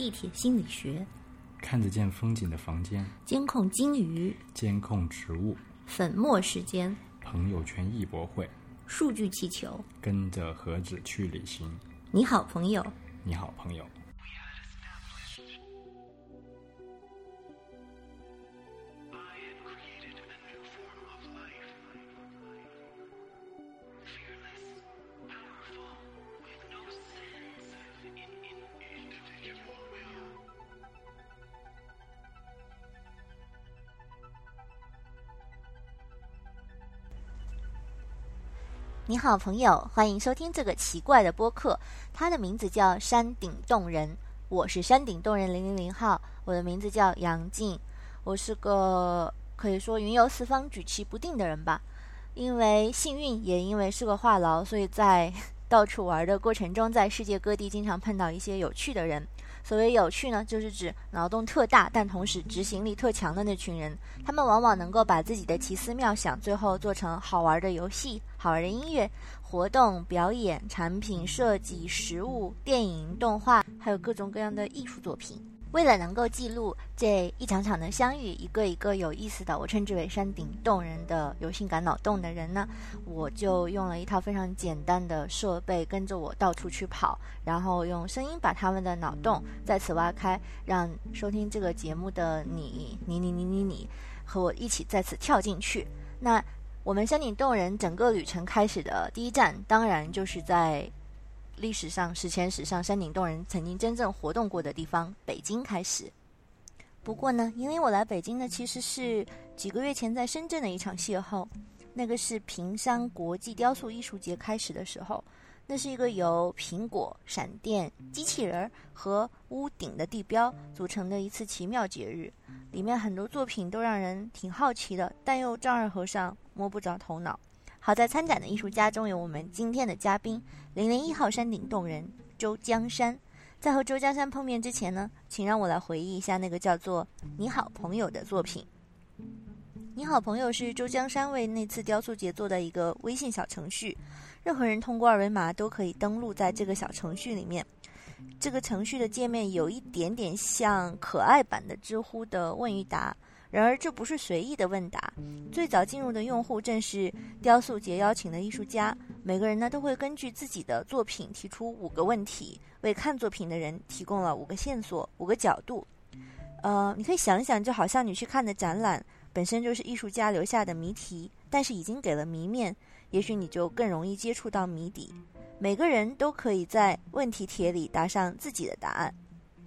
地铁心理学，看得见风景的房间，监控鲸鱼，监控植物，粉末时间，朋友圈艺博会，数据气球，跟着盒子去旅行。你好，朋友。你好，朋友。你好，朋友，欢迎收听这个奇怪的播客，它的名字叫山顶洞人。我是山顶洞人零零零号，我的名字叫杨静，我是个可以说云游四方、举棋不定的人吧。因为幸运，也因为是个话痨，所以在到处玩的过程中，在世界各地经常碰到一些有趣的人。所谓有趣呢，就是指脑洞特大，但同时执行力特强的那群人。他们往往能够把自己的奇思妙想，最后做成好玩的游戏、好玩的音乐、活动、表演、产品设计、食物、电影、动画，还有各种各样的艺术作品。为了能够记录这一场场的相遇，一个一个有意思的，我称之为山顶洞人的有性感脑洞的人呢，我就用了一套非常简单的设备，跟着我到处去跑，然后用声音把他们的脑洞再次挖开，让收听这个节目的你，你你你你你，和我一起再次跳进去。那我们山顶洞人整个旅程开始的第一站，当然就是在。历史上、史前史上，山顶洞人曾经真正活动过的地方——北京开始。不过呢，引领我来北京的其实是几个月前在深圳的一场邂逅。那个是平山国际雕塑艺术节开始的时候，那是一个由苹果、闪电、机器人和屋顶的地标组成的一次奇妙节日。里面很多作品都让人挺好奇的，但又丈二和尚摸不着头脑。好在参展的艺术家中有我们今天的嘉宾零零一号山顶洞人周江山。在和周江山碰面之前呢，请让我来回忆一下那个叫做《你好朋友》的作品。《你好朋友》是周江山为那次雕塑节做的一个微信小程序，任何人通过二维码都可以登录在这个小程序里面。这个程序的界面有一点点像可爱版的知乎的问与答。然而，这不是随意的问答。最早进入的用户正是雕塑节邀请的艺术家。每个人呢，都会根据自己的作品提出五个问题，为看作品的人提供了五个线索、五个角度。呃，你可以想想，就好像你去看的展览本身就是艺术家留下的谜题，但是已经给了谜面，也许你就更容易接触到谜底。每个人都可以在问题帖里答上自己的答案，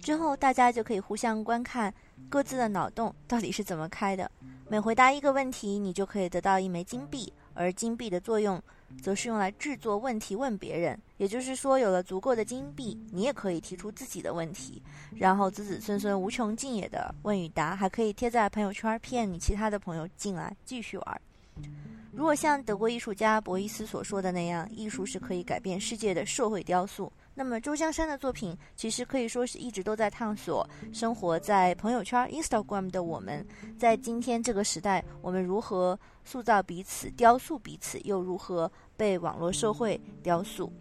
之后大家就可以互相观看。各自的脑洞到底是怎么开的？每回答一个问题，你就可以得到一枚金币，而金币的作用，则是用来制作问题问别人。也就是说，有了足够的金币，你也可以提出自己的问题，然后子子孙孙无穷尽也的问与答，还可以贴在朋友圈骗你其他的朋友进来继续玩。如果像德国艺术家博伊斯所说的那样，艺术是可以改变世界的社会雕塑。那么周江山的作品其实可以说是一直都在探索生活在朋友圈 Instagram 的我们，在今天这个时代，我们如何塑造彼此、雕塑彼此，又如何被网络社会雕塑？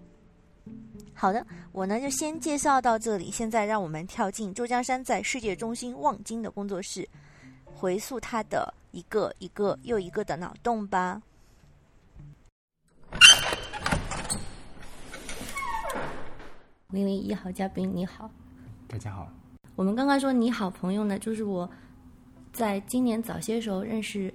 好的，我呢就先介绍到这里。现在让我们跳进周江山在世界中心望京的工作室，回溯他的一个一个又一个的脑洞吧。零零一号嘉宾，你好，大家好。我们刚刚说你好朋友呢，就是我在今年早些时候认识，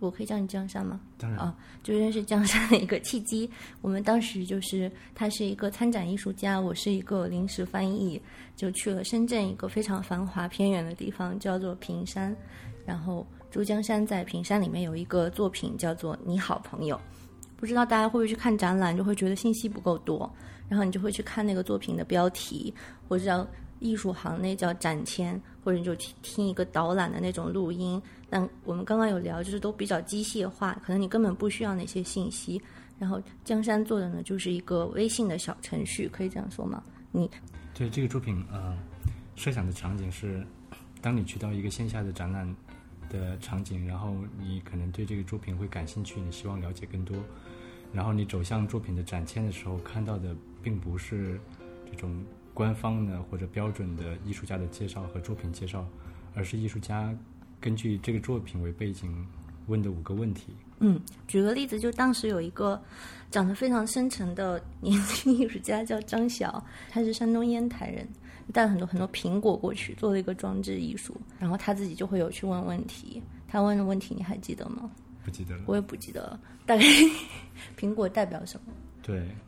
我可以叫你江山吗？当然啊，就认识江山的一个契机。我们当时就是他是一个参展艺术家，我是一个临时翻译，就去了深圳一个非常繁华偏远的地方，叫做平山。然后朱江山在平山里面有一个作品叫做《你好朋友》，不知道大家会不会去看展览，就会觉得信息不够多。然后你就会去看那个作品的标题，或者叫艺术行内叫展签，或者你就听听一个导览的那种录音。但我们刚刚有聊，就是都比较机械化，可能你根本不需要那些信息。然后江山做的呢，就是一个微信的小程序，可以这样说吗？你对这个作品，呃，设想的场景是，当你去到一个线下的展览的场景，然后你可能对这个作品会感兴趣，你希望了解更多。然后你走向作品的展签的时候，看到的并不是这种官方的或者标准的艺术家的介绍和作品介绍，而是艺术家根据这个作品为背景问的五个问题。嗯，举个例子，就当时有一个长得非常深沉的 年轻艺术家叫张晓，他是山东烟台人，带了很多很多苹果过去做了一个装置艺术，然后他自己就会有去问问题。他问的问题你还记得吗？不记得了。我也不记得了。大概 苹果代表什么？对，好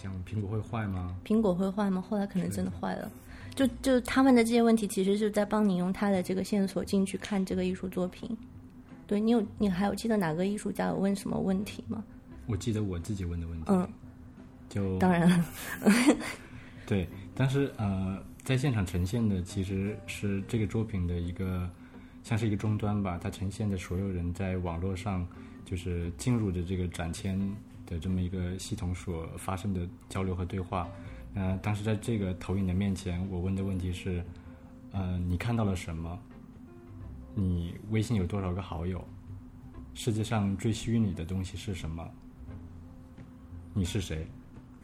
像苹果会坏吗？苹果会坏吗？后来可能真的坏了。就就他们的这些问题，其实是在帮你用他的这个线索进去看这个艺术作品。对你有你还有记得哪个艺术家有问什么问题吗？我记得我自己问的问题。嗯，就当然了。对，但是呃，在现场呈现的其实是这个作品的一个像是一个终端吧，它呈现的所有人在网络上就是进入的这个展签的这么一个系统所发生的交流和对话。呃，当时在这个投影的面前，我问的问题是：呃，你看到了什么？你微信有多少个好友？世界上最虚拟的东西是什么？你是谁？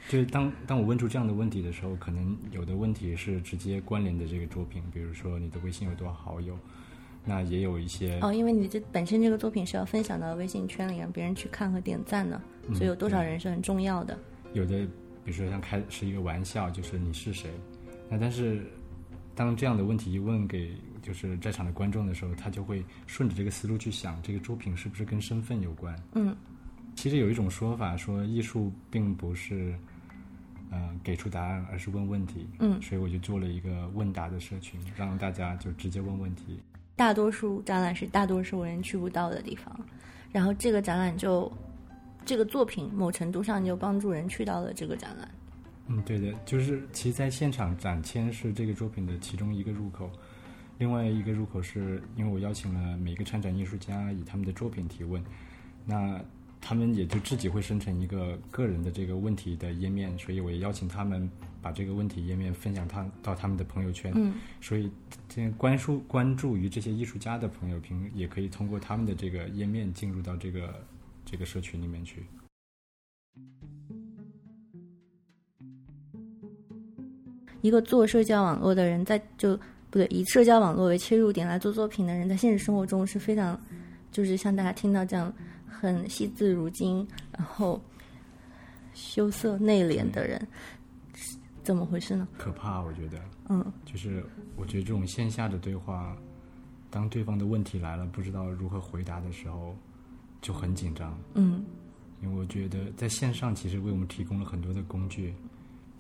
就是当当我问出这样的问题的时候，可能有的问题是直接关联的这个作品，比如说你的微信有多少好友，那也有一些哦，因为你这本身这个作品是要分享到微信圈里，让别人去看和点赞的，所以有多少人是很重要的。有的，比如说像开是一个玩笑，就是你是谁？那但是当这样的问题一问给就是在场的观众的时候，他就会顺着这个思路去想，这个作品是不是跟身份有关？嗯，其实有一种说法说，艺术并不是呃给出答案，而是问问题。嗯，所以我就做了一个问答的社群，让大家就直接问问题。大多数展览是大多数人去不到的地方，然后这个展览就这个作品某程度上就帮助人去到了这个展览。嗯，对的，就是其实在现场展签是这个作品的其中一个入口，另外一个入口是因为我邀请了每个参展艺术家以他们的作品提问，那他们也就自己会生成一个个人的这个问题的页面，所以我也邀请他们把这个问题页面分享他到他们的朋友圈，嗯，所以这些关注关注于这些艺术家的朋友，平也可以通过他们的这个页面进入到这个这个社群里面去。一个做社交网络的人，在就不对，以社交网络为切入点来做作品的人，在现实生活中是非常，就是像大家听到这样很惜字如金，然后羞涩内敛的人，怎么回事呢？可怕，我觉得，嗯，就是我觉得这种线下的对话，当对方的问题来了，不知道如何回答的时候，就很紧张。嗯，因为我觉得在线上其实为我们提供了很多的工具，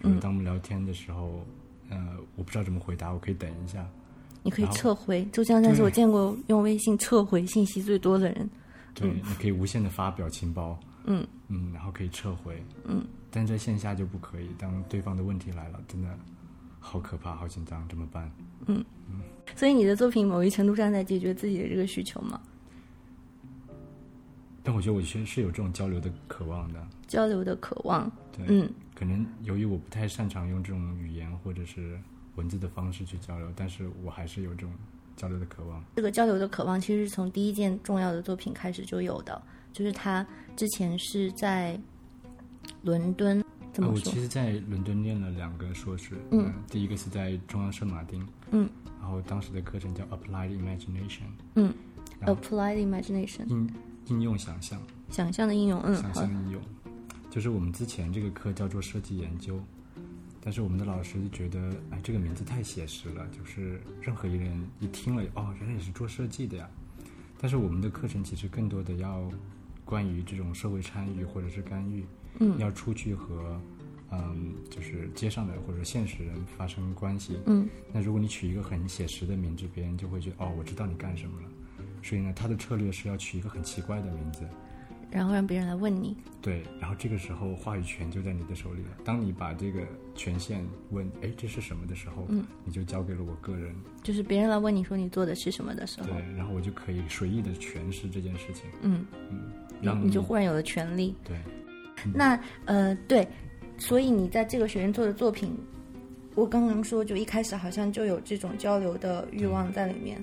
比如当我们聊天的时候，呃，我不知道怎么回答，我可以等一下。你可以撤回。周江山是我见过用微信撤回信息最多的人。对，你可以无限的发表情包，嗯嗯，然后可以撤回，嗯，但在线下就不可以。当对方的问题来了，真的好可怕，好紧张，怎么办？嗯所以你的作品某一程度上在解决自己的这个需求吗？但我觉得我是是有这种交流的渴望的，交流的渴望。对，嗯可能由于我不太擅长用这种语言或者是文字的方式去交流，但是我还是有这种交流的渴望。这个交流的渴望其实是从第一件重要的作品开始就有的，就是他之前是在伦敦，怎么我其？实，在伦敦念了两个硕士，嗯呃第一个是在中央圣马丁，嗯然后当时的课程叫 Applied Imagination，嗯，applied imagination，应应用想象，想象的应用。嗯，想象的应用，就是我们之前这个课叫做设计研究，但是我们的老师就觉得，哎，这个名字太写实了，就是任何一个人一听了，哦，原来也是做设计的呀。但是我们的课程其实更多的要关于这种社会参与或者是干预，嗯要出去和嗯，就是街上的或者现实人发生关系。嗯那如果你取一个很写实的名字，别人就会觉得哦，我知道你干什么了。所以呢，他的策略是要取一个很奇怪的名字，然后让别人来问你。对，然后这个时候话语权就在你的手里了。当你把这个权限问，哎，这是什么的时候，嗯，你就交给了我个人，就是别人来问你说你做的是什么的时候对，，然后我就可以随意的诠释这件事情，嗯，嗯，然后你就忽然有了权利。对，那呃，对，所以你在这个学院做的作品，我刚刚说就一开始好像就有这种交流的欲望在里面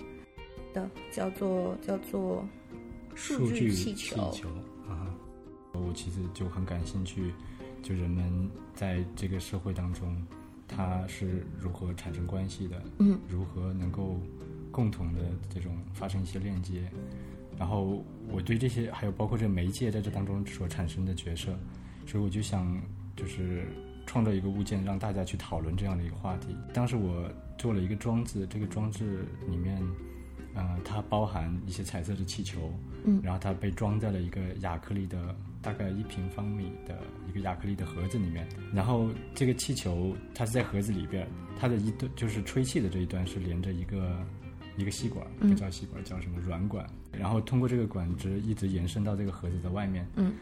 的，叫做叫做数据气气球啊，我其实就很感兴趣，就人们在这个社会当中，他是如何产生关系的，嗯，如何能够共同的这种发生一些链接。然后我对这些还有包括这媒介在这当中所产生的角色，所以我就想就是创造一个物件，让大家去讨论这样的一个话题。当时我做了一个装置，这个装置里面，呃，它包含一些彩色的气球，嗯，然后它被装在了一个亚克力的大概一平方米的一个亚克力的盒子里面。然后这个气球它是在盒子里边，它的一端就是吹气的这一端是连着一个一个吸管，嗯不叫吸管，叫什么软管。然后通过这个管子一直延伸到这个盒子的外面。嗯。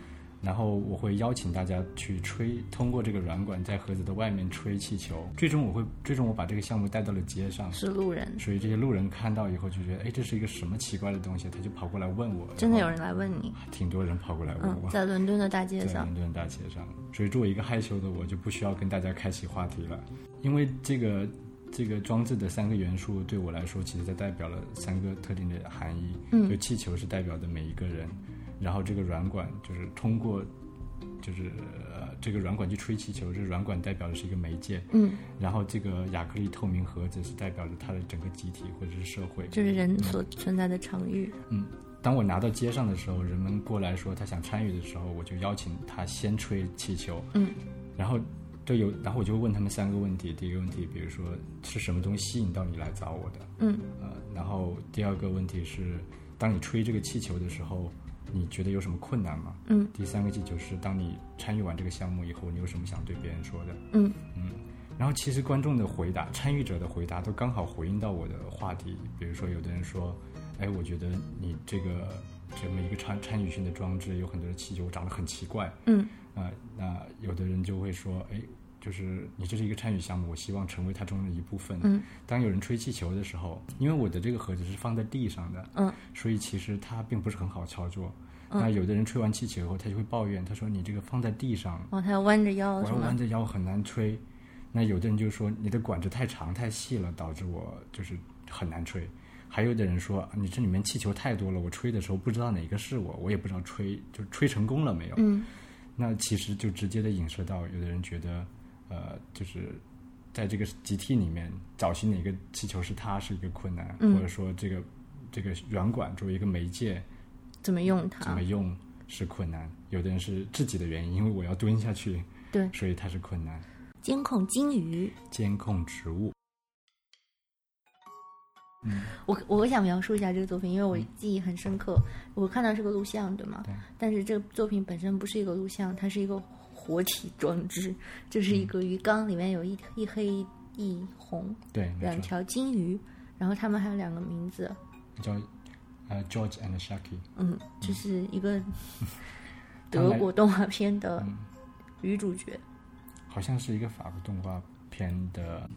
然后我会邀请大家去吹，通过这个软管在盒子的外面吹气球。最终我会，最终我把这个项目带到了街上，是路人，所以这些路人看到以后就觉得，哎，这是一个什么奇怪的东西？他就跑过来问我。真的有人来问你，挺多人跑过来问嗯我，，在伦敦的大街上，在伦敦大街上。所以作为一个害羞的我，就不需要跟大家开启话题了，因为这个这个装置的三个元素对我来说，其实它代表了三个特定的含义。嗯就气球是代表的每一个人，然后这个软管就是通过。就是呃，这个软管去吹气球，这个软管代表的是一个媒介，嗯，然后这个亚克力透明盒子是代表着它的整个集体或者是社会，就是人所存在的场域，嗯，当我拿到街上的时候，人们过来说他想参与的时候，我就邀请他先吹气球，嗯，然后就有，然后我就问他们三个问题。第一个问题，比如说是什么东西吸引到你来找我的？嗯，呃，然后第二个问题是，当你吹这个气球的时候，你觉得有什么困难吗？嗯，第三个就是，当你参与完这个项目以后，你有什么想对别人说的？嗯嗯然后其实观众的回答、参与者的回答都刚好回应到我的话题。比如说，有的人说：“哎，我觉得你这个这么一个参参与性的装置，有很多的气球长得很奇怪。嗯”啊、那有的人就会说：“哎，就是你这是一个参与项目，我希望成为它中的一部分。”嗯，当有人吹气球的时候，因为我的这个盒子是放在地上的，嗯，所以其实它并不是很好操作。那有的人吹完气球以后，他就会抱怨，他说：“你这个放在地上，哦，他要弯着腰我要？弯着腰很难吹。那有的人就说你的管子太长太细了，导致我就是很难吹。还有的人说你这里面气球太多了，我吹的时候不知道哪个是我，我也不知道吹就吹成功了没有。嗯那其实就直接的影射到，有的人觉得，呃，就是在这个集体里面找寻哪个气球是它是一个困难，嗯或者说这个这个软管作为一个媒介怎么用它怎么？用是困难。有的人是自己的原因，因为我要蹲下去，对，所以它是困难。监控金鱼，监控植物，我我想描述一下这个作品，因为我记忆很深刻。我看到是个录像，对吗？对。但是这个作品本身不是一个录像，它是一个活体装置，就是一个鱼缸，里面有一一黑一红对，两条金鱼，然后他们还有两个名字，叫呃 George and shaky 嗯，这是一个 德国动画片的嗯。女主角。好像是一个法国动画片的，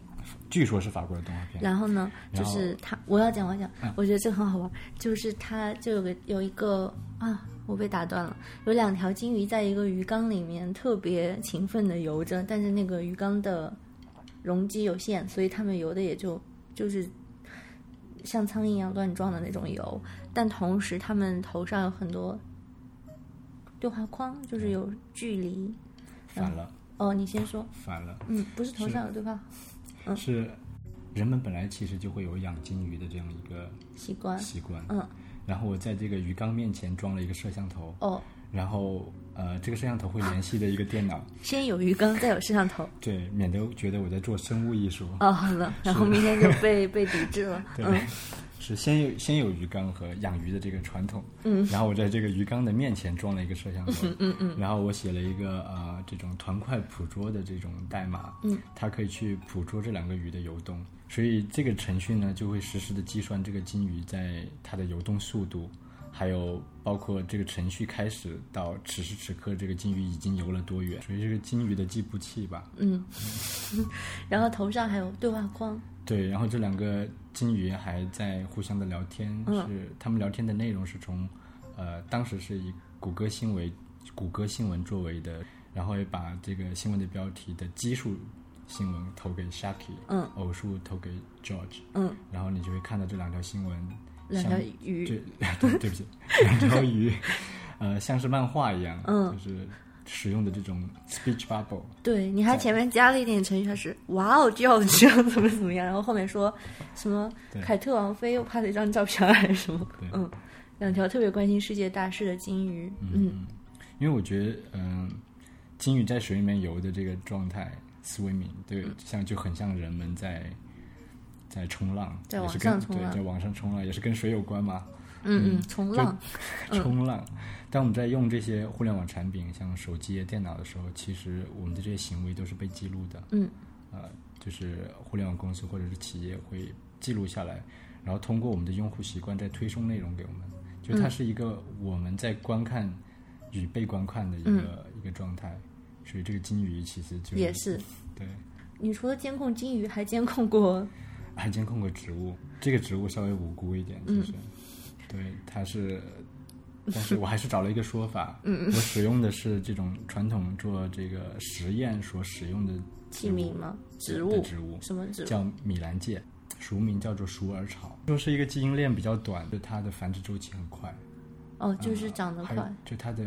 据说是法国的动画片。然后呢，就是他，我要讲，我要讲嗯，我觉得这个很好玩，就是他就有个有一个啊，我被打断了，有两条金鱼在一个鱼缸里面特别勤奋的游着，但是那个鱼缸的容积有限，所以它们游的也就就是像苍蝇一样乱撞的那种游，但同时它们头上有很多对话框，就是有距离。反了，哦，你先说，反了，嗯，不是头上有对话嗯。是人们本来其实就会有养金鱼的这样一个习惯，习惯。嗯，然后我在这个鱼缸面前装了一个摄像头，哦，然后呃，这个摄像头会联系的一个电脑，先有鱼缸，再有摄像头。对，免得觉得我在做生物艺术。哦，好了，然后明天就被 被抵制了。对，嗯。是先有先有鱼缸和养鱼的这个传统，嗯，然后我在这个鱼缸的面前装了一个摄像头，嗯嗯嗯，然后我写了一个呃这种团块捕捉的这种代码，嗯，它可以去捕捉这两个鱼的游动，所以这个程序呢就会实时的计算这个金鱼在它的游动速度，还有包括这个程序开始到此时此刻这个金鱼已经游了多远，所以这个金鱼的计步器吧，嗯，然后头上还有对话框。对，然后这两个金鱼还在互相的聊天，嗯是他们聊天的内容是从，呃，当时是以谷歌新闻、谷歌新闻作为的，然后也把这个新闻的标题的基数新闻投给 Shaki，嗯。偶数投给 George，嗯，然后你就会看到这两条新闻，两条鱼。对对 对不起，两条鱼，呃，像是漫画一样，嗯。就是使用的这种 speech bubble，对，你还前面加了一点程序，它是哇哦，，George 怎么怎么样，然后后面说什么凯特王妃又拍了一张照片还是什么，嗯，两条特别关心世界大事的金鱼，嗯因为我觉得，嗯、金鱼在水里面游的这个状态，swimming，对，嗯像就很像人们在在冲浪，在网也是跟上冲浪对，在网上冲浪也是跟水有关嘛，嗯嗯，冲浪，冲浪。当我们在用这些互联网产品，像手机、电脑的时候，其实我们的这些行为都是被记录的。嗯，呃，就是互联网公司或者是企业会记录下来，然后通过我们的用户习惯再推送内容给我们。就它是一个我们在观看与被观看的一个、一个状态。所以这个金鱼其实就也是。对，你除了监控金鱼，还监控过还监控过植物，这个植物稍微无辜一点，其实，对，它是，但是我还是找了一个说法，嗯，我使用的是这种传统做这个实验所使用的器皿吗？植物？植物什么植物？叫米兰芥，俗名叫做鼠耳草，就是一个基因链比较短，就它的繁殖周期很快，哦，就是长得快，就它的。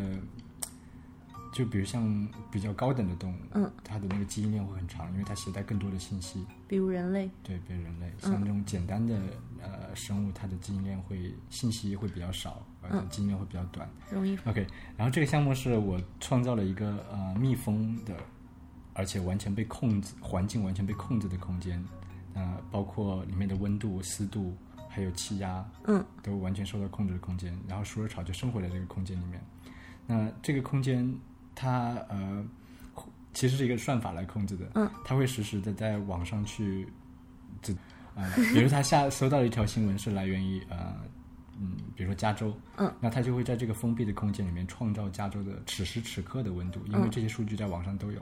就比如像比较高等的动物，嗯，它的那个基因链会很长，因为它携带更多的信息，比如人类。对，比如人类像这种简单的、呃生物，它的基因链会信息会比较少，而且基因链会比较短。容易 OK，然后这个项目是我创造了一个呃密封的，而且完全被控制，环境完全被控制的空间，呃，包括里面的温度、湿度还有气压，嗯，都完全受到控制的空间。然后鼠耳草就生活在这个空间里面。那这个空间它呃其实是一个算法来控制的，嗯，它会实时的在网上去，这啊、比如他下收到了一条新闻是来源于呃嗯，比如说加州，嗯，那它就会在这个封闭的空间里面创造加州的此时此刻的温度，因为这些数据在网上都有，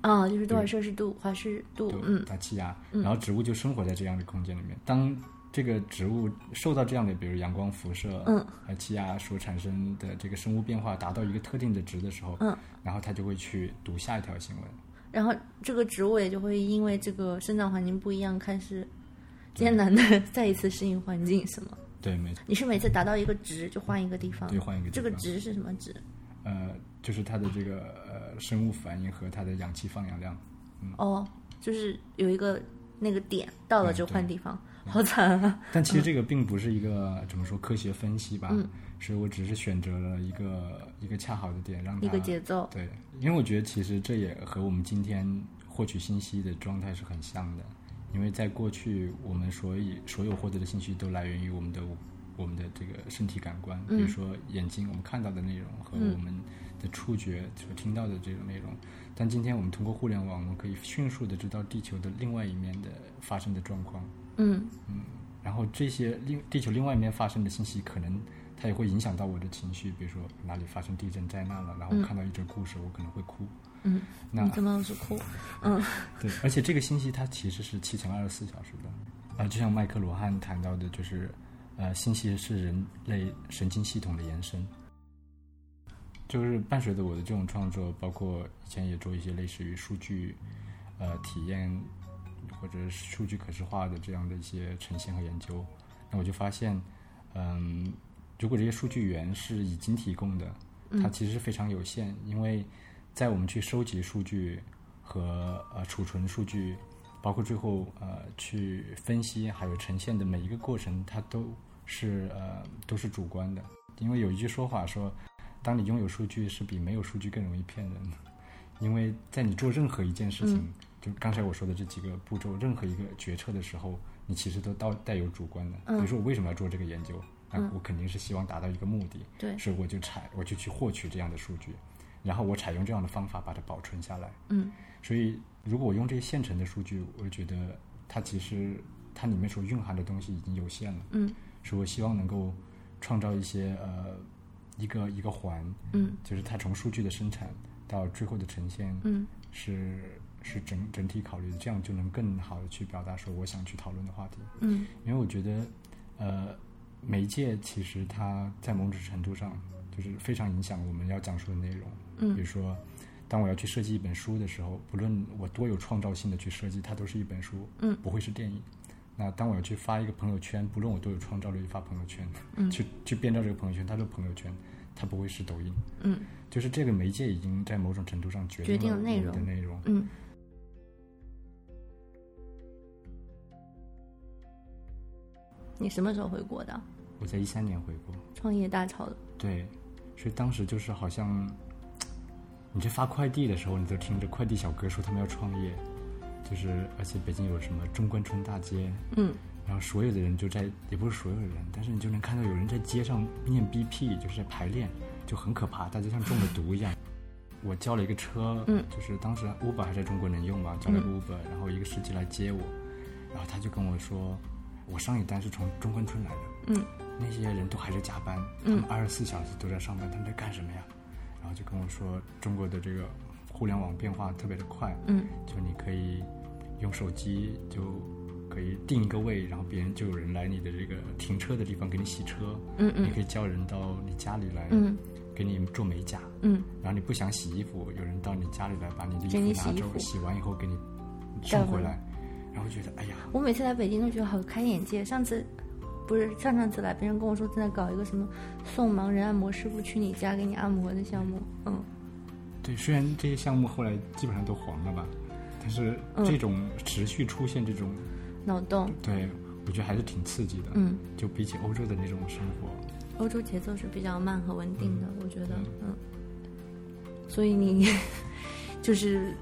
啊，就是多少摄氏度、华氏度对，，嗯。大气压，然后植物就生活在这样的空间里面。当这个植物受到这样的，比如阳光辐射，嗯，和气压所产生的这个生物变化达到一个特定的值的时候，嗯，然后它就会去读下一条新闻。然后这个植物也就会因为这个生长环境不一样，开始艰难的再一次适应环境，是吗？对，没错，你是每次达到一个值就换一个地方？对，换一个地方这个值是什么值？呃，就是它的这个呃生物反应和它的氧气放氧量。哦，就是有一个那个点到了嗯就换地方，好惨啊！但其实这个并不是一个怎么说科学分析吧，嗯所以我只是选择了一个一个恰好的点，让它一个节奏，对，因为我觉得其实这也和我们今天获取信息的状态是很像的，因为在过去我们所以所有获得的信息都来源于我们的我们的这个身体感官，比如说眼睛我们看到的内容和我们的触觉所听到的这种内容，但今天我们通过互联网，我们可以迅速的知道地球的另外一面的发生的状况。嗯然后这些另地球另外一面发生的信息，可能它也会影响到我的情绪，比如说哪里发生地震灾难了，然后看到一则故事，我可能会哭。嗯，那你怎么老是哭？嗯对，而且这个信息它其实是七乘二十四小时的，啊、就像麦克罗汉谈到的，就是呃，信息是人类神经系统的延伸。就是伴随着我的这种创作，包括以前也做一些类似于数据呃体验或者是数据可视化的这样的一些呈现和研究，那我就发现，嗯，如果这些数据源是已经提供的，它其实是非常有限，因为在我们去收集数据和呃储存数据，包括最后呃去分析还有呈现的每一个过程，它都是呃都是主观的。因为有一句说法说，当你拥有数据是比没有数据更容易骗人的，因为在你做任何一件事情，就刚才我说的这几个步骤，任何一个决策的时候，你其实都带带有主观的。比如说我为什么要做这个研究？那我肯定是希望达到一个目的，对所以我就采我就去获取这样的数据，然后我采用这样的方法把它保存下来。嗯，所以如果我用这些现成的数据，我就觉得它其实它里面所蕴含的东西已经有限了。嗯，所以我希望能够创造一些呃一个一个环，嗯，就是它从数据的生产到最后的呈现，嗯，是是整整体考虑的，这样就能更好的去表达说我想去讨论的话题。嗯因为我觉得，呃，媒介其实它在某种程度上就是非常影响我们要讲述的内容。嗯比如说，当我要去设计一本书的时候，不论我多有创造性的去设计，它都是一本书，嗯，不会是电影。那当我要去发一个朋友圈，不论我多有创造力发朋友圈，嗯去去编造这个朋友圈，它是朋友圈，它不会是抖音。嗯就是这个媒介已经在某种程度上决决定了内容的内容。嗯。你什么时候回国的？我在一三年回国，创业大潮的。对，所以当时就是好像，你在发快递的时候，你就听着快递小哥说他们要创业，就是而且北京有什么中关村大街，嗯然后所有的人就在，也不是所有人，但是你就能看到有人在街上念 BP，就是在排练，就很可怕，大家像中了毒一样。我叫了一个车，嗯就是当时 Uber 还在中国能用吧，叫了个 Uber，、然后一个司机来接我，然后他就跟我说，我上一单是从中关村来的，嗯。那些人都还在加班，他们二十四小时都在上班，他们在干什么呀？然后就跟我说，中国的这个互联网变化特别的快，嗯。就你可以用手机就可以定一个位，然后别人就有人来你的这个停车的地方给你洗车，嗯嗯。你可以叫人到你家里来，嗯给你做美甲，嗯。然后你不想洗衣服，有人到你家里来把你的衣服拿走，洗洗完以后给你送回来，然后觉得哎呀，我每次来北京都觉得好开眼界。上次不是上上次来，别人跟我说正在搞一个什么送盲人按摩师傅去你家给你按摩的项目。嗯对，虽然这些项目后来基本上都黄了吧，但是嗯这种持续出现这种，脑洞。对我觉得还是挺刺激的，嗯，就比起欧洲的那种生活，欧洲节奏是比较慢和稳定的，我觉得，嗯。所以你 就是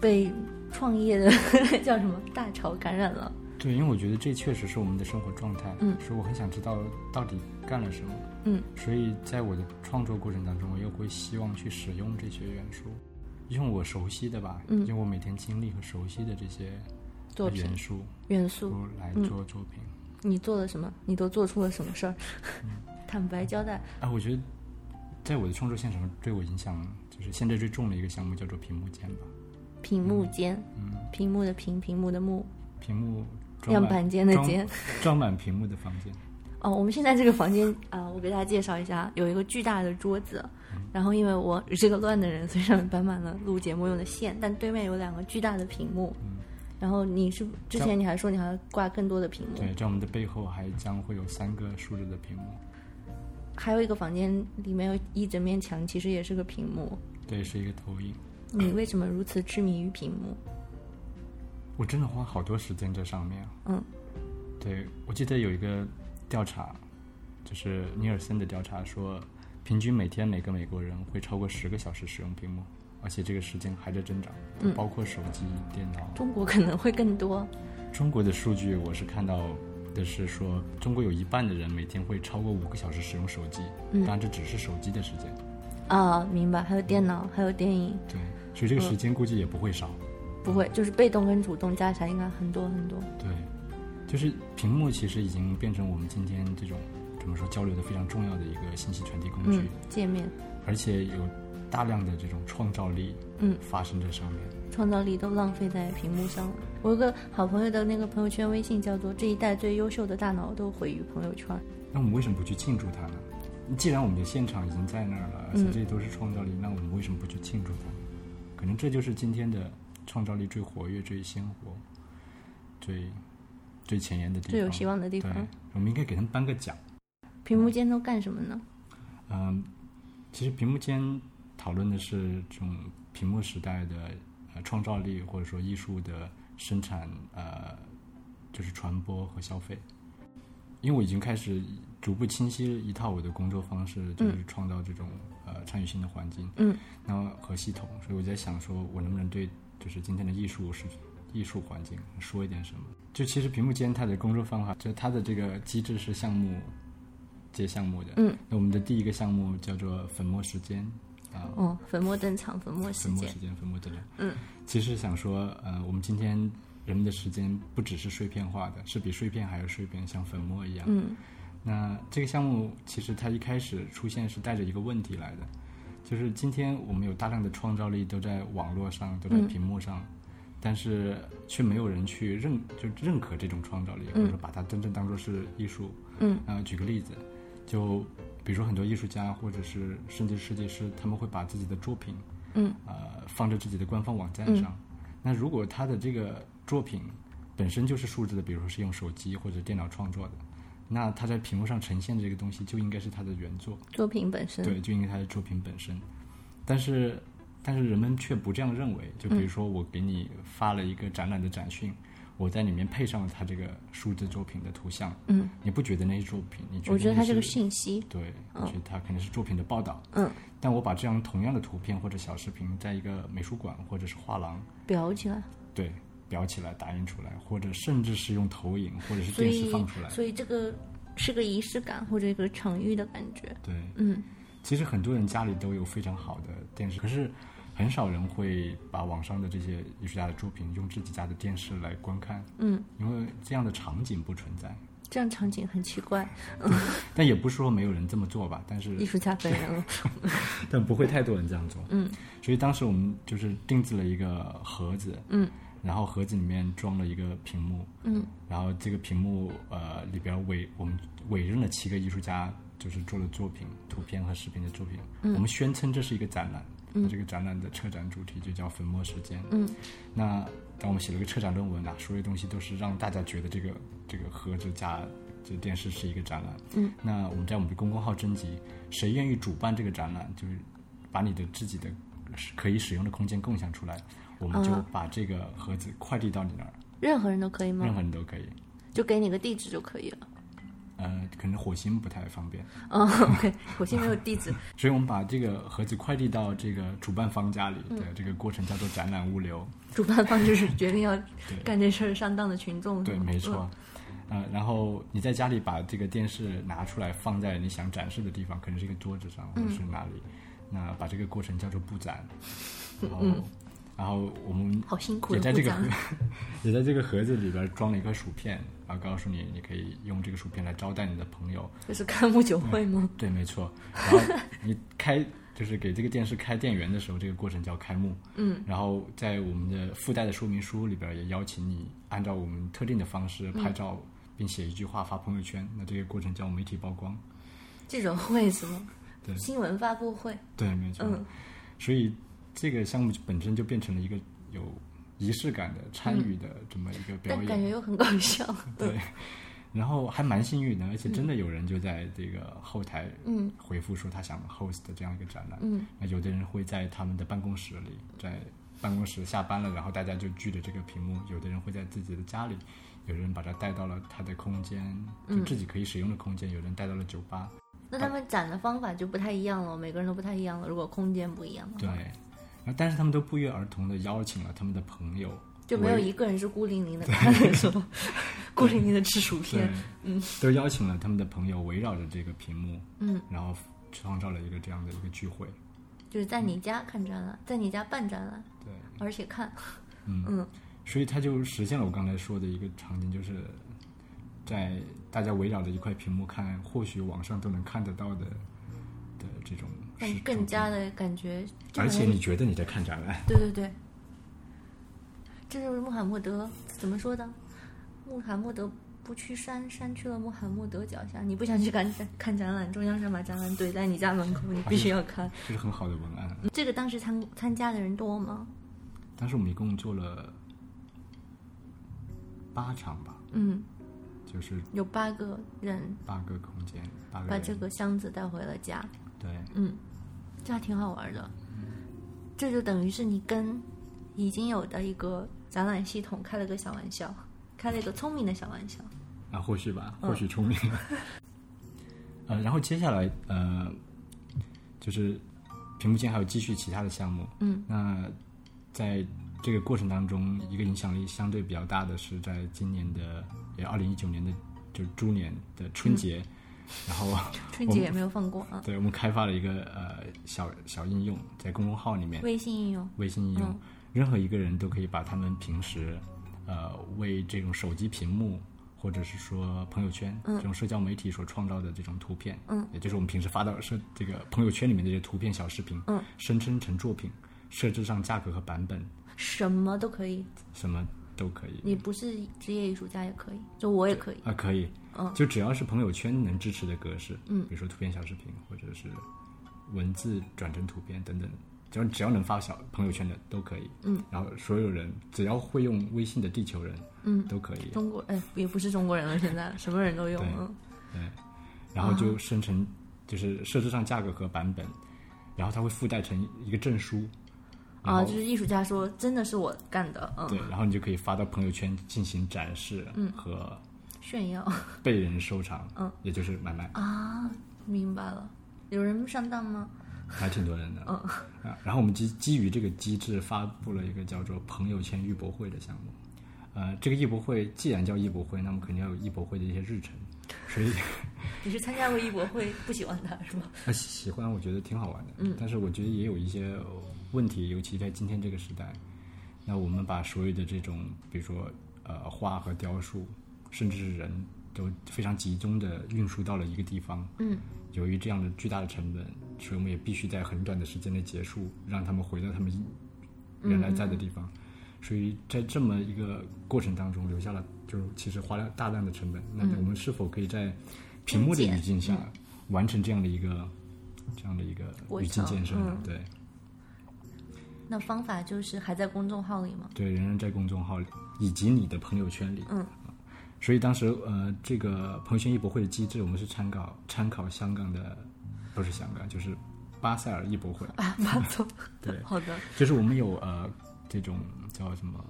被创业的 叫什么大潮感染了。对，因为我觉得这确实是我们的生活状态，嗯所以我很想知道到底干了什么，嗯所以在我的创作过程当中，我又会希望去使用这些元素，用我熟悉的吧，嗯用我每天经历和熟悉的这些作品元素元素，来嗯做作品。你做了什么？你都做出了什么事儿？坦白交代。啊，我觉得在我的创作现场对我影响就是现在最重的一个项目叫做屏幕间吧，屏幕间，嗯，屏幕的屏，屏幕的幕，屏幕样板间的间。装满屏幕的房间。哦，我们现在这个房间啊、我给大家介绍一下，有一个巨大的桌子，然后因为我是个乱的人，所以上面摆满了录节目用的线，但对面有两个巨大的屏幕。然后你是之前你还说你还要挂更多的屏幕，对，在我们的背后还将会有三个竖着的屏幕，还有一个房间里面有一整面墙，其实也是个屏幕。对，是一个投影。你为什么如此痴迷于屏幕？我真的花好多时间在上面啊。嗯对，我记得有一个调查，就是尼尔森的调查说，平均每天每个美国人会超过十个小时使用屏幕，而且这个时间还在增长，嗯包括手机、电脑。中国可能会更多。中国的数据我是看到的是说，中国有一半的人每天会超过五个小时使用手机，嗯当然这只是手机的时间。啊，明白。还有电脑，还有电影，对，所以这个时间估计也不会少。不会，就是被动跟主动加起来应该很多很多。对，就是屏幕其实已经变成我们今天这种怎么说交流的非常重要的一个信息传递工具，嗯，界面，而且有大量的这种创造力嗯，发生在上面。创造力都浪费在屏幕上了。我有个好朋友的那个朋友圈微信叫做“这一代最优秀的大脑都毁于朋友圈那我们为什么不去庆祝它呢？既然我们的现场已经在那儿了，而且这都是创造力，那我们为什么不去庆祝它呢？可能这就是今天的创造力最活跃、最鲜活、最最前沿的”，地方，最有希望的地方。，我们应该给他们颁个奖。屏幕间都干什么呢？嗯，其实屏幕间讨论的是这种屏幕时代的呃创造力，或者说艺术的生产，呃，就是传播和消费。因为我已经开始逐步清晰一套我的工作方式，就是创造这种呃参与性的环境，嗯，然后和系统，所以我在想说，我能不能对就是今天的艺术是艺术环境说一点什么？就其实屏幕间它的工作方法，就它的这个机制是项目接项目的，嗯，那我们的第一个项目叫做粉末时间啊，哦，粉末登场，粉末时间粉末时。间，粉末登场。嗯，其实想说，呃，我们今天人们的时间不只是碎片化的，是比碎片还要碎片，像粉末一样。嗯那这个项目其实它一开始出现是带着一个问题来的，就是今天我们有大量的创造力都在网络上，都在嗯。屏幕上，但是却没有人去认就认可这种创造力，或者说把它真正当做是艺术。嗯。呃，举个例子，就比如说很多艺术家或者是甚至设计师，他们会把自己的作品嗯。呃放在自己的官方网站上。那如果他的这个作品本身就是数字的，比如说是用手机或者电脑创作的，那它在屏幕上呈现这个东西就应该是它的原作，作品本身，对，就应该它的作品本身。但是，但是人们却不这样认为。就比如说，我给你发了一个展览的展讯，我在里面配上了它这个数字作品的图像，嗯，你不觉得那是作品？你觉得那我觉得它是个信息，对，我觉得它可能是作品的报道。嗯，但我把这样同样的图片或者小视频，在一个美术馆或者是画廊，裱起来，对，裱起来、打印出来，或者甚至是用投影或者是电视放出来。所以这个是个仪式感或者一个场域的感觉，对，嗯，其实很多人家里都有非常好的电视，可是很少人会把网上的这些艺术家的作品用自己家的电视来观看，嗯，因为这样的场景不存在。这样场景很奇怪，但也不是说没有人这么做吧，但是艺术家本人了，但不会太多人这样做。嗯，所以当时我们就是定制了一个盒子，嗯，然后盒子里面装了一个屏幕，嗯，然后这个屏幕呃里边委我们委任了七个艺术家，就是做了作品、图片和视频的作品。嗯我们宣称这是一个展览，嗯这个展览的策展主题就叫粉墨时间。嗯，那当我们写了个策展论文啊，所有东西都是让大家觉得这个这个盒子加这电视是一个展览。嗯，那我们在我们的公众号征集，谁愿意主办这个展览，就是把你的自己的可以使用的空间共享出来，我们就啊把这个盒子快递到你那儿，任何人都可以吗任？何人都可以。就给你个地址就可以了。呃，可能火星不太方便，哦，OK，火星没有地址，所以我们把这个盒子快递到这个主办方家里嗯的这个过程叫做展览物流。主办方 就是决定要干这事儿上当的群众，对，没错。呃，然后你在家里把这个电视拿出来，放在你想展示的地方，可能是一个桌子上，或者是哪里。那把这个过程叫做布展，然后，然后我们好辛苦也在这个盒，也在这个盒子里边装了一块薯片，然后告诉你，你可以用这个薯片来招待你的朋友。这是开幕酒会吗？对，没错。然后你开就是给这个电视开电源的时候，这个过程叫开幕。嗯。然后在我们的附带的说明书里边也邀请你按照我们特定的方式嗯拍照，并写一句话发朋友圈。那这个过程叫媒体曝光。这种会是吗？对新闻发布会，对，没错。嗯所以这个项目本身就变成了一个有仪式感的参与的这么一个表演。但感觉又很搞笑。对。然后还蛮幸运的，而且真的有人就在这个后台嗯回复说他想 host 这样一个展览。嗯那有的人会在他们的办公室里，在办公室下班了，然后大家就聚着这个屏幕；有的人会在自己的家里，有人把它带到了他的空间，就嗯自己可以使用的空间；有人带到了酒吧。那他们展的方法就不太一样了，每个人都不太一样了。如果空间不一样的对后但是他们都不约而同的邀请了他们的朋友，就没有一个人是孤零零的看着 说，孤零零的吃薯片。，嗯，都邀请了他们的朋友围绕着这个屏幕，嗯，然后创造了一个这样的一个聚会。就是在你家看展览，在你家办展览，对，而且看，嗯嗯所以他就实现了我刚才说的一个场景，就是在大家围绕着一块屏幕看，或许网上都能看得到的的这种但视更加的感觉，而且你觉得你在看展览，对对对，这就是穆罕默德怎么说的？穆罕默德不去山，山去了穆罕默德脚下。你不想去看展看展览，中央山把展览怼在你家门口，你必须要看。这是很好的文案。这个当时参参加的人多吗？当时我们一共做了八场吧，嗯，就是有八个人八个空间，八个人把这个箱子带回了家。对嗯，这还挺好玩的。这就等于是你跟已经有的一个展览系统开了个小玩笑，开了一个聪明的小玩笑。啊，或许吧，嗯或许聪明。呃，然后接下来呃，就是屏幕前还有继续其他的项目。嗯，那在这个过程当中，一个影响力相对比较大的是在今年的也二零一九年的就猪年的春节，然后春节也没有放过啊。对我们开发了一个呃小小应用，在公众号里面，微信应用，微信应用，嗯。任何一个人都可以把他们平时呃为这种手机屏幕或者是说朋友圈、这种社交媒体所创造的这种图片，嗯，也就是我们平时发到社这个朋友圈里面的这些图片小视频，嗯，生成成作品，设置上价格和版本，什么都可以。什么都可以。你不是职业艺术家也可以，就我也可以。啊，可以，嗯。就只要是朋友圈能支持的格式，嗯。比如说图片小视频或者是文字转成图片等等，只要只要能发小朋友圈的都可以，嗯，然后所有人只要会用微信的地球人，嗯，都可以，中国哎，也不是中国人了，现在什么人都用对嗯。对，然后就生成就是设置上价格和版本，然后它会附带成一个证书。啊，就是艺术家说真的是我干的，嗯，对，然后你就可以发到朋友圈进行展示嗯。和炫耀。被人收藏，嗯，也就是买卖，啊，明白了。有人上当吗？还挺多人的，嗯。啊，然后我们基基于这个机制发布了一个叫做朋友圈艺博会的项目，呃，这个艺博会既然叫艺博会，那么肯定要有艺博会的一些日程，所以 你是参加过艺博会，不喜欢它是吗？喜欢我觉得挺好玩的，嗯。但是我觉得也有一些问题，尤其在今天这个时代，那我们把所有的这种，比如说呃画和雕塑，甚至是人都非常集中的运输到了一个地方，嗯，由于这样的巨大的成本，所以我们也必须在很短的时间内结束，让他们回到他们原来在的地方。所以在这么一个过程当中，留下了就是其实花了大量的成本。那我们是否可以在屏幕的语境下完成这样的一个这样的一个语境程建设呢？嗯对那方法就是还在公众号里吗？对，仍然在公众号里以及你的朋友圈里。嗯。所以当时呃，这个朋友圈艺博会的机制，我们是参考参考香港的，不是香港，就是巴塞尔艺博会。啊，巴总，对，好的，就是我们有呃这种叫什么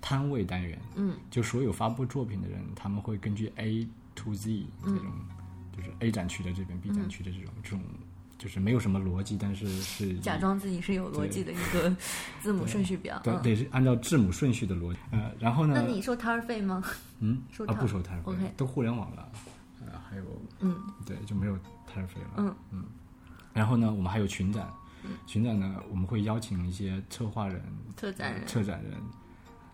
摊位单元，嗯，就所有发布作品的人，他们会根据 A to Z 这种，就是 A 展区的这边，B 展区的这种、这种，就是没有什么逻辑，但是是假装自己是有逻辑的一个 字母顺序表。对嗯，得是按照字母顺序的逻辑，呃，然后呢，那你收摊儿费吗？嗯啊收摊不收摊费 OK 都互联网了，呃，还有嗯对就没有摊儿费了，嗯嗯，然后呢，我们还有群展，群展呢，我们会邀请一些策划人、策展人。策展人，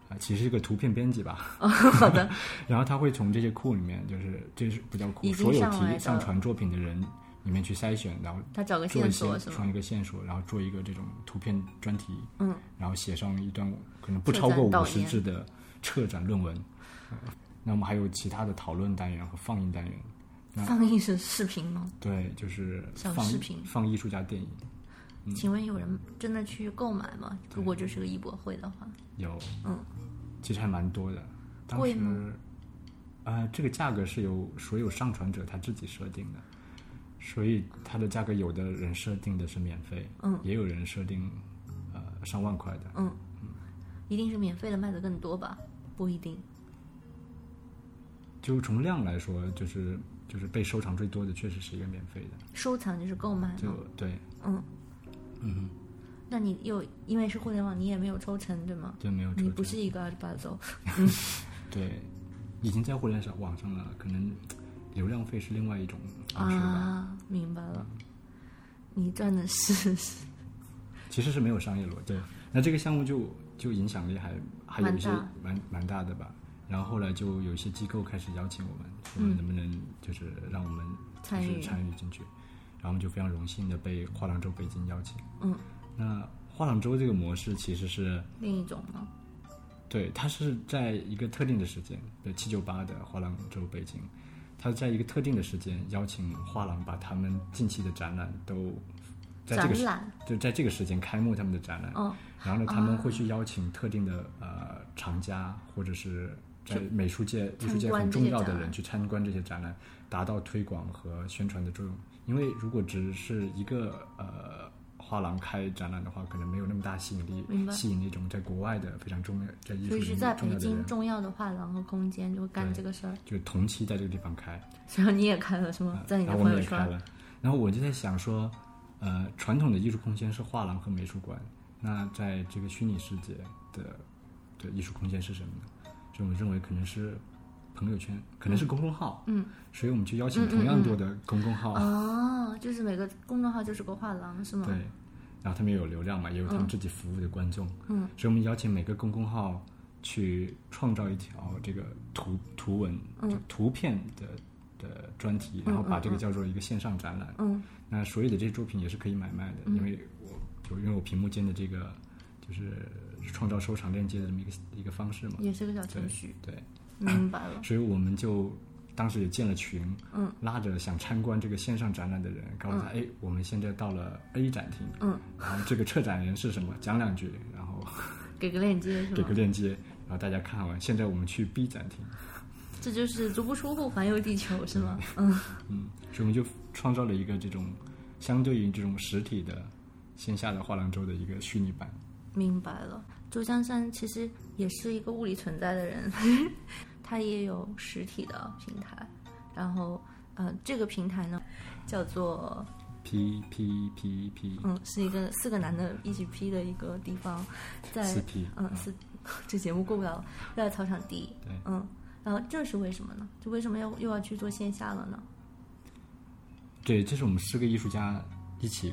啊、其实是个图片编辑吧，好的，然后他会从这些库里面，就是这是不叫库，所有提上传作品的人里面去筛选，然后他找个线索是吗？创一个线索，然后做一个这种图片专题，嗯，然后写上一段可能不超过五十字的策展论文。呃那我们还有其他的讨论单元和放映单元，放映是视频吗？对，就是放视频放艺术家电影嗯请问有人真的去购买吗？如果这是个艺博会的话，有，嗯，其实还蛮多的。当时贵吗，呃，这个价格是由所有上传者他自己设定的，所以它的价格有的人设定的是免费，嗯，也有人设定呃上万块的，嗯，一定是免费的卖的更多吧？不一定。就从量来说，就是就是被收藏最多的确实是一个免费的，收藏就是购买就。对，嗯，嗯，那你又因为是互联网，你也没有抽成对吗？对，没有抽成。不是一个阿里巴巴对，已经在互联上网上了，可能流量费是另外一种方式吧，啊，明白了。你赚的是其实是没有商业逻辑。对，那这个项目就就影响力还还有一些蛮大蛮蛮大的吧。然后后来就有一些机构开始邀请我们，说嗯能不能就是让我们就参与是参与进去，然后我们就非常荣幸的被画廊周北京邀请。嗯，那画廊周这个模式其实是另一种吗？对，它是在一个特定的时间，对七九八的画廊周北京，它在一个特定的时间邀请画廊把他们近期的展览都在这个时展览就在这个时间开幕他们的展览，哦，然后呢，他们会去邀请特定的呃厂家或者是在美术界、艺术界很重要的人去参观这些展览，达到推广和宣传的作用。因为如果只是一个呃画廊开展览的话，可能没有那么大吸引力吸引那种在国外的非常重要在艺术领域所以是在北京重要的画廊和空间就干这个事儿。就同期在这个地方开。然后你也开了是吗？在你的朋友圈。们也开了，然后我就在想说，呃，传统的艺术空间是画廊和美术馆，那在这个虚拟世界的的艺术空间是什么呢？所以我们认为可能是朋友圈，可能是公众号，嗯，所以我们就邀请同样多的公众号，哦，就是每个公众号就是个画廊是吗？对，然后他们也有流量嘛，也有他们自己服务的观众，嗯，所以我们邀请每个公众号去创造一条这个图图文、嗯。就图片的的专题，然后把这个叫做一个线上展览。嗯。那所有的这些作品也是可以买卖的，因为我就因为我屏幕间的这个就是创造收藏链接的这么一个一个方式嘛。也是个小对程序，对，明白了。所以我们就当时也建了群，嗯，拉着想参观这个线上展览的人，告诉他，哎，我们现在到了 A 展厅，嗯，然后这个策展人是什么，讲两句，然后 给个链接是吗？给个链接，然后大家看完，现在我们去 B 展厅，这就是足不出户环游地球是吗？嗯。嗯，所以我们就创造了一个这种相对于这种实体的线下的画廊周的一个虚拟版。明白了，周江山其实也是一个物理存在的人，他也有实体的平台，然后呃，这个平台呢叫做 P P P P，嗯，是一个四个男的一起 P 的一个地方，在四 P，嗯四，这节目过不了，在操场地，对，嗯，然后这是为什么呢？就为什么要又要去做线下了呢？对，这是我们四个艺术家一起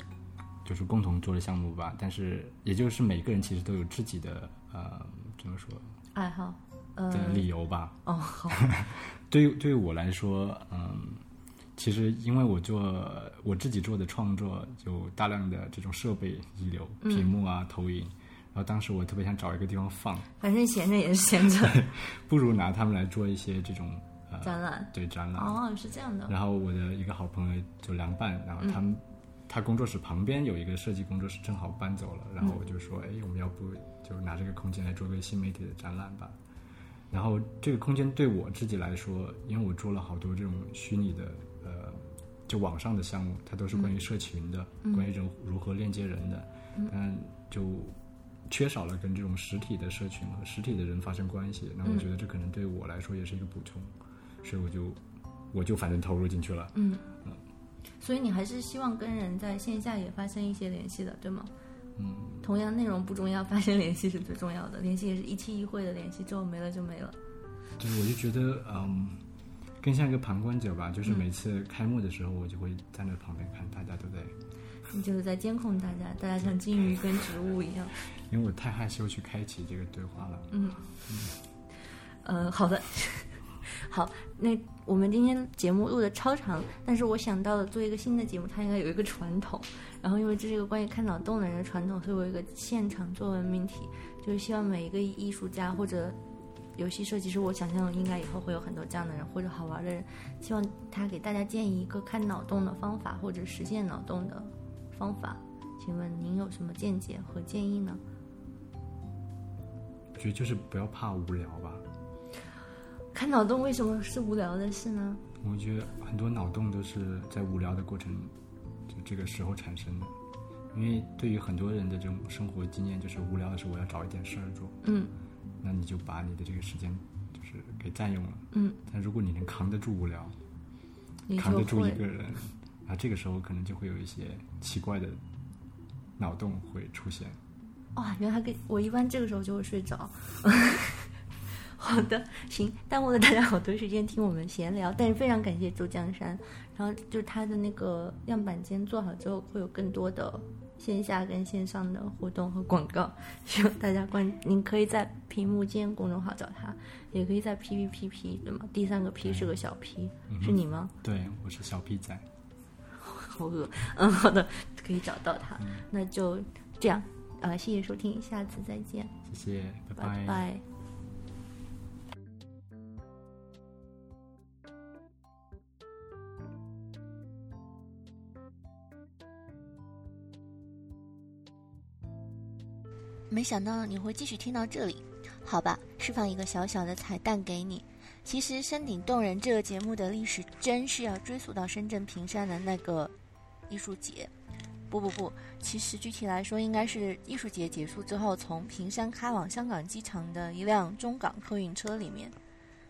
就是共同做的项目吧，但是也就是每个人其实都有自己的呃怎么说？爱好，呃，的理由吧。哦，好，对于对于我来说，嗯，其实因为我做我自己做的创作有大量的这种设备遗留，屏幕啊、投影，然后当时我特别想找一个地方放，反正闲着也是闲着，不如拿他们来做一些这种呃展览，对展览。哦，是这样的，然后我的一个好朋友就凉拌，然后他们、他工作室旁边有一个设计工作室，正好搬走了，然后我就说，哎，我们要不就拿这个空间来做个新媒体的展览吧。然后这个空间对我自己来说，因为我做了好多这种虚拟的呃，就网上的项目，它都是关于社群的，关于这种如何链接人的，嗯，就缺少了跟这种实体的社群和实体的人发生关系。那我觉得这可能对我来说也是一个补充，所以我就我就反正投入进去了。嗯，所以你还是希望跟人在线下也发生一些联系的，对吗？嗯，同样内容不重要，发生联系是最重要的。联系也是一期一会的联系，之后没了就没了。对，我就觉得嗯，更像一个旁观者吧，就是每次开幕的时候，我就会站在旁边看，大家都在，你就是在监控大家，大家像金鱼跟植物一样。因为我太害羞去开启这个对话了。嗯，呃，好的，好，那我们今天节目录的超长，但是我想到了做一个新的节目，它应该有一个传统。然后，因为这是一个关于看脑洞的人的传统，所以我有一个现场作文命题，就是希望每一个艺术家或者游戏设计师，我想象应该以后会有很多这样的人或者好玩的人，希望他给大家建议一个看脑洞的方法或者实现脑洞的方法。请问您有什么见解和建议呢？我觉得就是不要怕无聊吧。看脑洞为什么是无聊的事呢？我觉得很多脑洞都是在无聊的过程就这个时候产生的，因为对于很多人的这种生活经验，就是无聊的时候我要找一点事儿做，嗯那你就把你的这个时间就是给占用了。嗯，但如果你能扛得住无聊，你扛得住一个人，啊，这个时候可能就会有一些奇怪的脑洞会出现。哇，原来跟我一般这个时候就会睡着。好的，行，耽误了大家好多时间听我们闲聊，但是非常感谢周江山。然后就是他的那个样板间做好之后，会有更多的线下跟线上的活动和广告，希望大家关。您可以在屏幕间公众号找他，也可以在 P P P P 对吗？第三个 P 是个小 P，、是你吗？对，我是小 P 仔。好饿。嗯，好的，可以找到他。那就这样，呃，谢谢收听，下次再见，谢谢，拜拜拜没想到你会继续听到这里，好吧，释放一个小小的彩蛋给你。其实《山顶洞人》这个节目的历史真是要追溯到深圳坪山的那个艺术节。不不不，其实具体来说，应该是艺术节结束之后，从坪山开往香港机场的一辆中港客运车里面。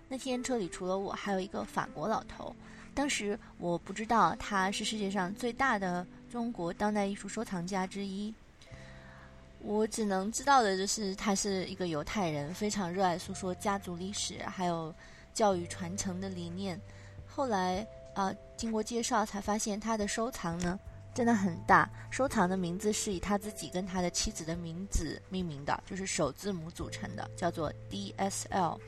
那天车里除了我，还有一个法国老头。当时我不知道他是世界上最大的中国当代艺术收藏家之一。我只能知道的就是他是一个犹太人，非常热爱诉说家族历史，还有教育传承的理念。后来啊、经过介绍才发现他的收藏呢真的很大，收藏的名字是以他自己跟他的妻子的名字命名的，就是首字母组成的，叫做 DSL。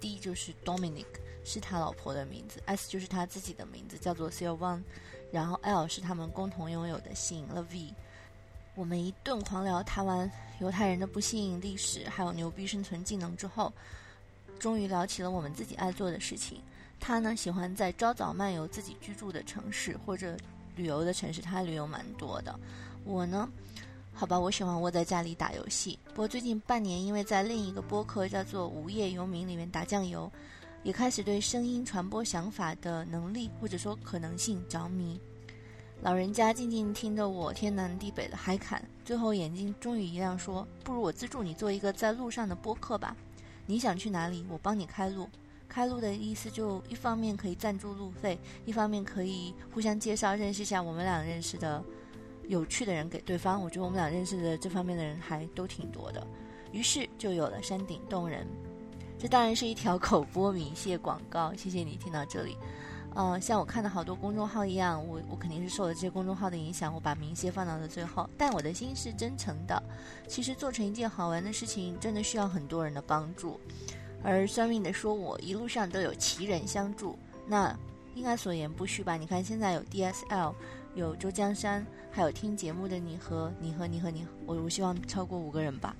D 就是 Dominic，是他老婆的名字；S 就是他自己的名字，叫做 Silvan，。然后 L 是他们共同拥有的姓 l V。我们一顿狂聊谈完犹太人的不幸历史，还有牛逼生存技能之后，终于聊起了我们自己爱做的事情。他呢喜欢在朝早漫游自己居住的城市或者旅游的城市，他旅游蛮多的。我呢，好吧，我喜欢窝在家里打游戏。不过最近半年，因为在另一个播客叫做《无业游民》里面打酱油，也开始对声音传播想法的能力或者说可能性着迷。老人家静静听着我天南地北的嗨侃，最后眼睛终于一亮，说：“不如我资助你做一个在路上的播客吧。你想去哪里，我帮你开路。开路的意思就一方面可以赞助路费，一方面可以互相介绍，认识一下我们俩认识的有趣的人给对方。我觉得我们俩认识的这方面的人还都挺多的。于是就有了山顶洞人。这当然是一条 口播明谢广告，谢谢你听到这里。”呃，像我看的好多公众号一样，我我肯定是受了这些公众号的影响，我把明谢放到了最后。但我的心是真诚的。其实做成一件好玩的事情，真的需要很多人的帮助。而算命的说我一路上都有奇人相助，那应该所言不虚吧？你看现在有 DSL，有周江山，还有听节目的你和你和你和你，我我希望超过五个人吧。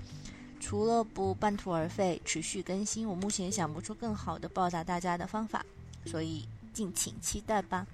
除了不半途而废，持续更新，我目前想不出更好的报答大家的方法，所以。敬请期待吧。